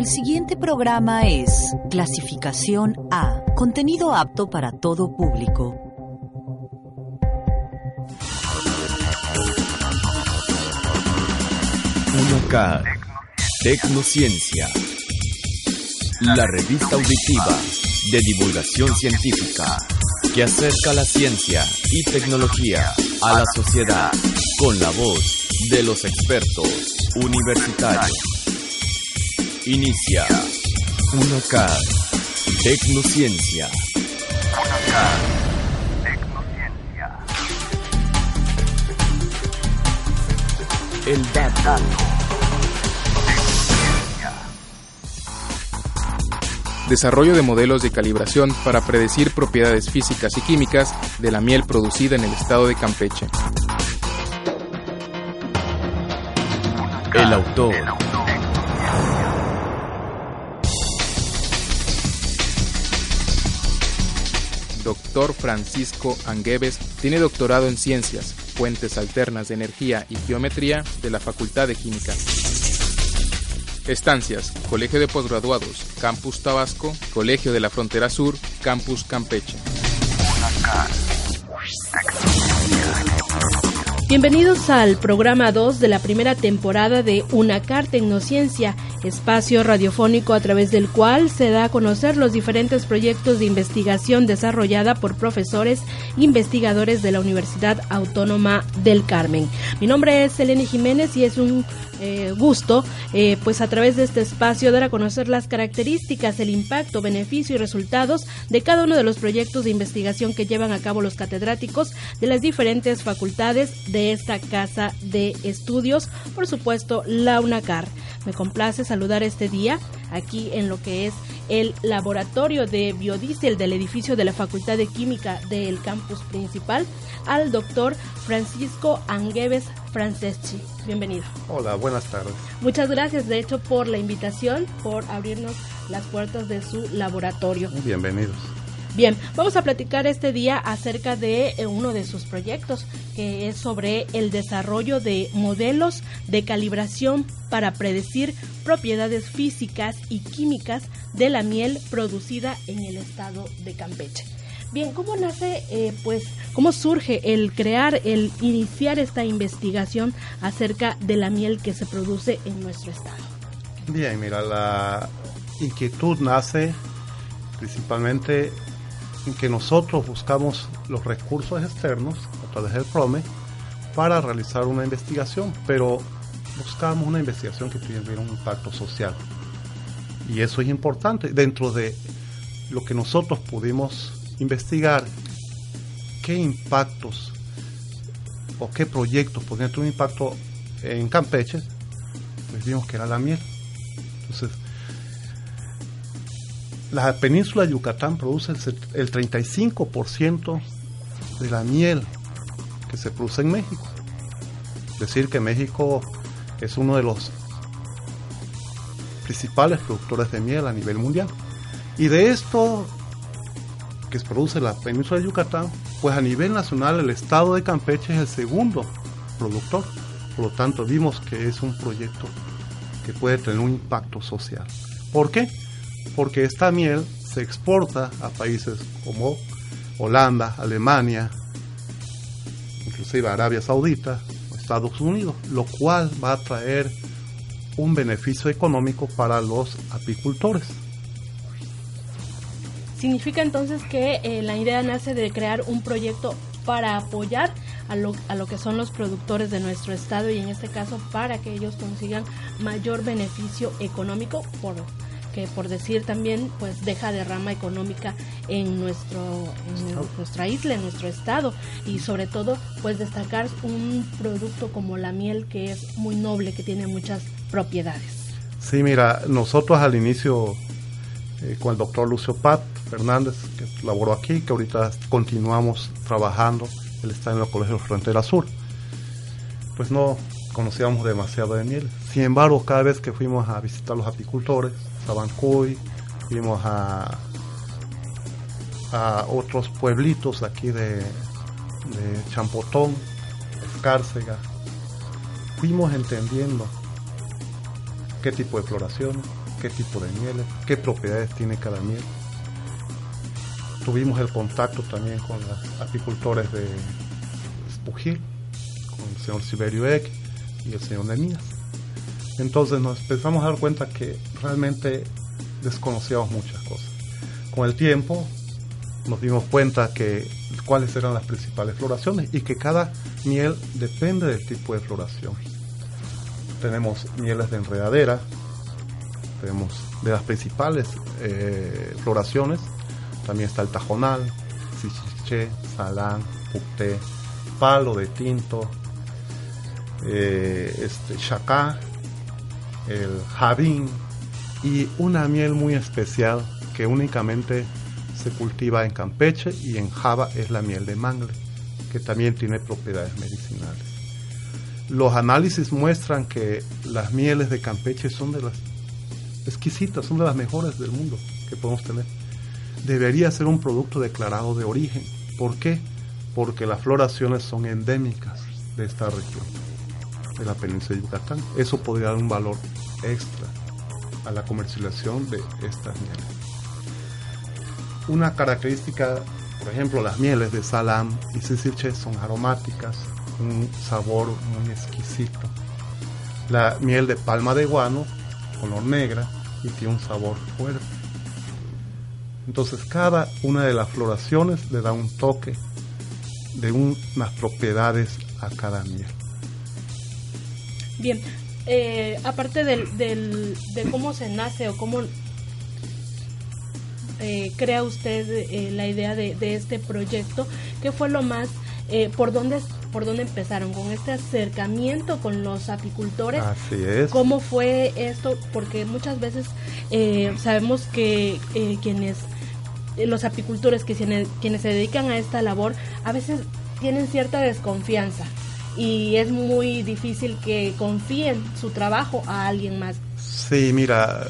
El siguiente programa es Clasificación A, contenido apto para todo público. Unocar, Tecnociencia, la revista auditiva de divulgación científica que acerca la ciencia y tecnología a la sociedad con la voz de los expertos universitarios. Inicia Unocar, Tecnociencia. Unocar, Tecnociencia. El dato. Desarrollo de modelos de calibración para predecir propiedades físicas y químicas de la miel producida en el estado de Campeche. El autor. Doctor Francisco Angueves tiene doctorado en Ciencias, Fuentes Alternas de Energía y Geometría de la Facultad de Química. Estancias, Colegio de Postgraduados, Campus Tabasco, Colegio de la Frontera Sur, Campus Campeche. Bienvenidos al programa 2 de la primera temporada de Unacar Tecnociencia, espacio radiofónico a través del cual se da a conocer los diferentes proyectos de investigación desarrollada por profesores e investigadores de la Universidad Autónoma del Carmen. Mi nombre es Eleni Jiménez y es un eh, gusto, eh, pues a través de este espacio dar a conocer las características, el impacto, beneficio y resultados de cada uno de los proyectos de investigación que llevan a cabo los catedráticos de las diferentes facultades de esta casa de estudios, por supuesto la UNACAR. Me complace saludar este día aquí en lo que es el laboratorio de biodiesel del edificio de la Facultad de Química del campus principal al doctor Francisco Angueves Franceschi. Bienvenido. Hola, buenas tardes. Muchas gracias, de hecho, por la invitación, por abrirnos las puertas de su laboratorio. Bienvenidos. Bien, vamos a platicar este día acerca de eh, uno de sus proyectos, que es sobre el desarrollo de modelos de calibración para predecir propiedades físicas y químicas de la miel producida en el estado de Campeche. Bien, ¿cómo nace, eh, pues, cómo surge el crear, el iniciar esta investigación acerca de la miel que se produce en nuestro estado? Bien, mira, la inquietud nace principalmente en que nosotros buscamos los recursos externos a través del PROME para realizar una investigación, pero buscamos una investigación que tuviera un impacto social. Y eso es importante. Dentro de lo que nosotros pudimos investigar, qué impactos o qué proyectos podrían tener un impacto en Campeche, pues vimos que era la miel. Entonces, la península de Yucatán produce el 35% de la miel que se produce en México. Es decir, que México es uno de los principales productores de miel a nivel mundial. Y de esto que se produce la península de Yucatán, pues a nivel nacional el estado de Campeche es el segundo productor. Por lo tanto, vimos que es un proyecto que puede tener un impacto social. ¿Por qué? Porque esta miel se exporta a países como Holanda, Alemania, inclusive Arabia Saudita, Estados Unidos, lo cual va a traer un beneficio económico para los apicultores. Significa entonces que eh, la idea nace de crear un proyecto para apoyar a lo, a lo que son los productores de nuestro estado y en este caso para que ellos consigan mayor beneficio económico por que por decir también pues deja derrama económica en nuestro en nuestra isla, en nuestro estado y sobre todo pues destacar un producto como la miel que es muy noble, que tiene muchas propiedades. Sí, mira, nosotros al inicio eh, con el doctor Lucio Pat Fernández, que laboró aquí, que ahorita continuamos trabajando, él está en el Colegio Frontera Sur, pues no conocíamos demasiado de miel. Sin embargo, cada vez que fuimos a visitar los apicultores, Sabancuy, fuimos a, a otros pueblitos aquí de, de Champotón, Escárcega. Fuimos entendiendo qué tipo de floración, qué tipo de mieles, qué propiedades tiene cada miel. Tuvimos el contacto también con los apicultores de Espujil, con el señor Siberio Eck y el señor Nemías. Entonces nos empezamos a dar cuenta que realmente desconocíamos muchas cosas. Con el tiempo nos dimos cuenta que cuáles eran las principales floraciones y que cada miel depende del tipo de floración. Tenemos mieles de enredadera, tenemos de las principales eh, floraciones, también está el tajonal, sichiche, salán, pucté, palo de tinto, eh, este, chacá, el jabín y una miel muy especial que únicamente se cultiva en Campeche y en Java es la miel de mangle, que también tiene propiedades medicinales. Los análisis muestran que las mieles de Campeche son de las exquisitas, son de las mejores del mundo que podemos tener. Debería ser un producto declarado de origen. ¿Por qué? Porque las floraciones son endémicas de esta región, de la península de Yucatán. Eso podría dar un valor extra a la comercialización de estas mieles. Una característica, por ejemplo, las mieles de Salam y Sicilche son aromáticas, un sabor muy exquisito. La miel de palma de guano, color negra, y tiene un sabor fuerte. Entonces cada una de las floraciones le da un toque de unas propiedades a cada miel. Bien, eh, aparte del, del, de cómo se nace o cómo eh, crea usted eh, la idea de, de, este proyecto, ¿qué fue lo más, eh, por dónde por dónde empezaron con este acercamiento con los apicultores. Así es. ¿Cómo fue esto? Porque muchas veces eh, sabemos que eh, quienes los apicultores que quienes, quienes se dedican a esta labor a veces tienen cierta desconfianza y es muy difícil que confíen su trabajo a alguien más. Sí, mira,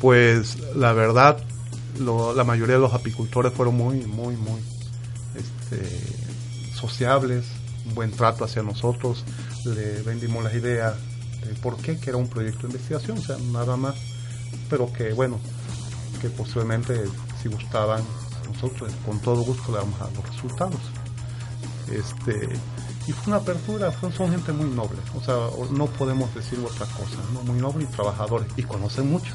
pues la verdad, lo, la mayoría de los apicultores fueron muy, muy, muy este, sociables, buen trato hacia nosotros, le vendimos las ideas de por qué, que era un proyecto de investigación, o sea, nada más, pero que bueno, que posiblemente si gustaban, nosotros con todo gusto le vamos a los resultados. Este, y fue una apertura, son gente muy noble, o sea, no podemos decir otra cosa, ¿no? muy noble y trabajadores, y conocen mucho,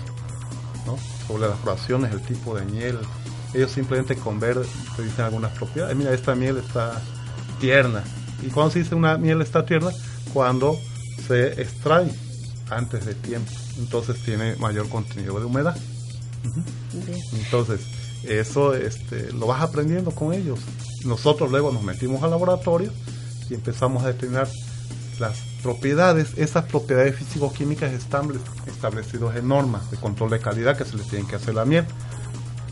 ¿no? sobre las floraciones, el tipo de miel, ellos simplemente con ver te dicen algunas propiedades, mira, esta miel está tierna, y cuando se dice una miel está tierna, cuando se extrae antes de tiempo, entonces tiene mayor contenido de humedad. Entonces, eso este, lo vas aprendiendo con ellos. Nosotros luego nos metimos al laboratorio empezamos a determinar las propiedades, esas propiedades físico-químicas establecidas en normas de control de calidad que se les tienen que hacer la miel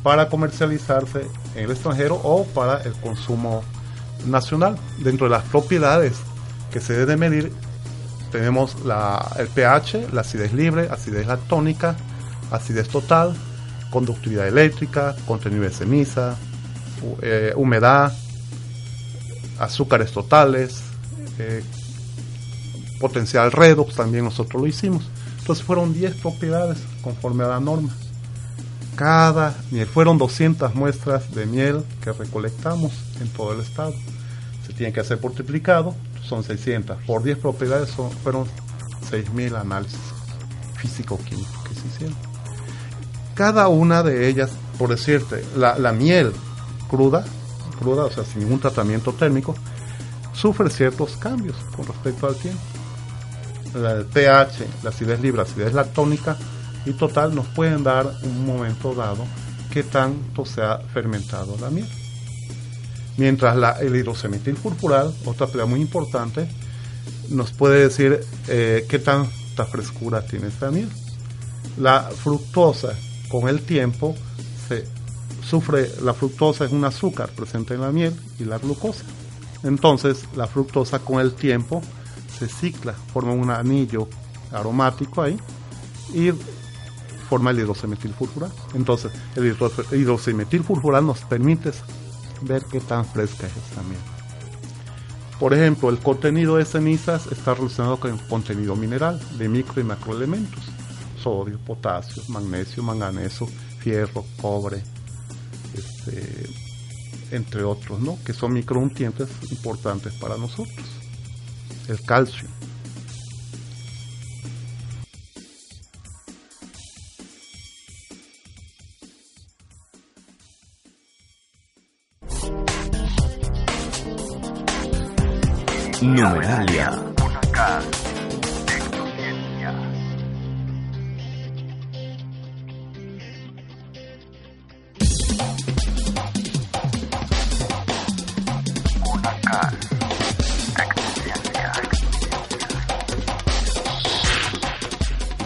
para comercializarse en el extranjero o para el consumo nacional. Dentro de las propiedades que se deben medir tenemos la, el pH, la acidez libre, acidez lactónica, acidez total, conductividad eléctrica, contenido de ceniza, eh, humedad, azúcares totales, eh, potencial redox, también nosotros lo hicimos. Entonces fueron 10 propiedades conforme a la norma. Cada miel, fueron 200 muestras de miel que recolectamos en todo el estado. Se tiene que hacer por triplicado, son 600. Por 10 propiedades son, fueron 6.000 análisis físico-químicos que se hicieron. Cada una de ellas, por decirte, la, la miel cruda, cruda, o sea, sin ningún tratamiento térmico, sufre ciertos cambios con respecto al tiempo. El pH, la acidez libre, la acidez lactónica y total nos pueden dar un momento dado que tanto se ha fermentado la miel. Mientras la, el hidrocemetil purpural, otra propiedad muy importante, nos puede decir eh, qué tanta frescura tiene esta miel. La fructosa con el tiempo se sufre, la fructosa es un azúcar presente en la miel y la glucosa. Entonces la fructosa con el tiempo se cicla, forma un anillo aromático ahí y forma el hidrocemetil furfural. Entonces el hidrocemetil furfural nos permite ver qué tan fresca es esta miel. Por ejemplo, el contenido de cenizas está relacionado con el contenido mineral de micro y macroelementos. sodio, potasio, magnesio, manganeso, fierro, cobre, este, entre otros, ¿no? Que son micronutrientes importantes para nosotros. El calcio. Numeralia.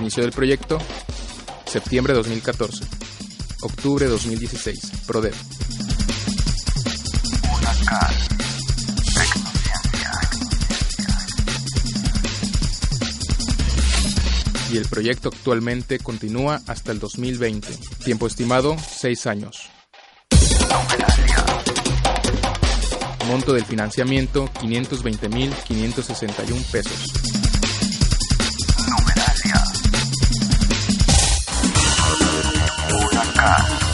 Inicio del proyecto, septiembre 2014. Octubre 2016. PRODEV. Y el proyecto actualmente continúa hasta el 2020. Tiempo estimado, 6 años. Monto del financiamiento, 520.561 pesos. Numeralia.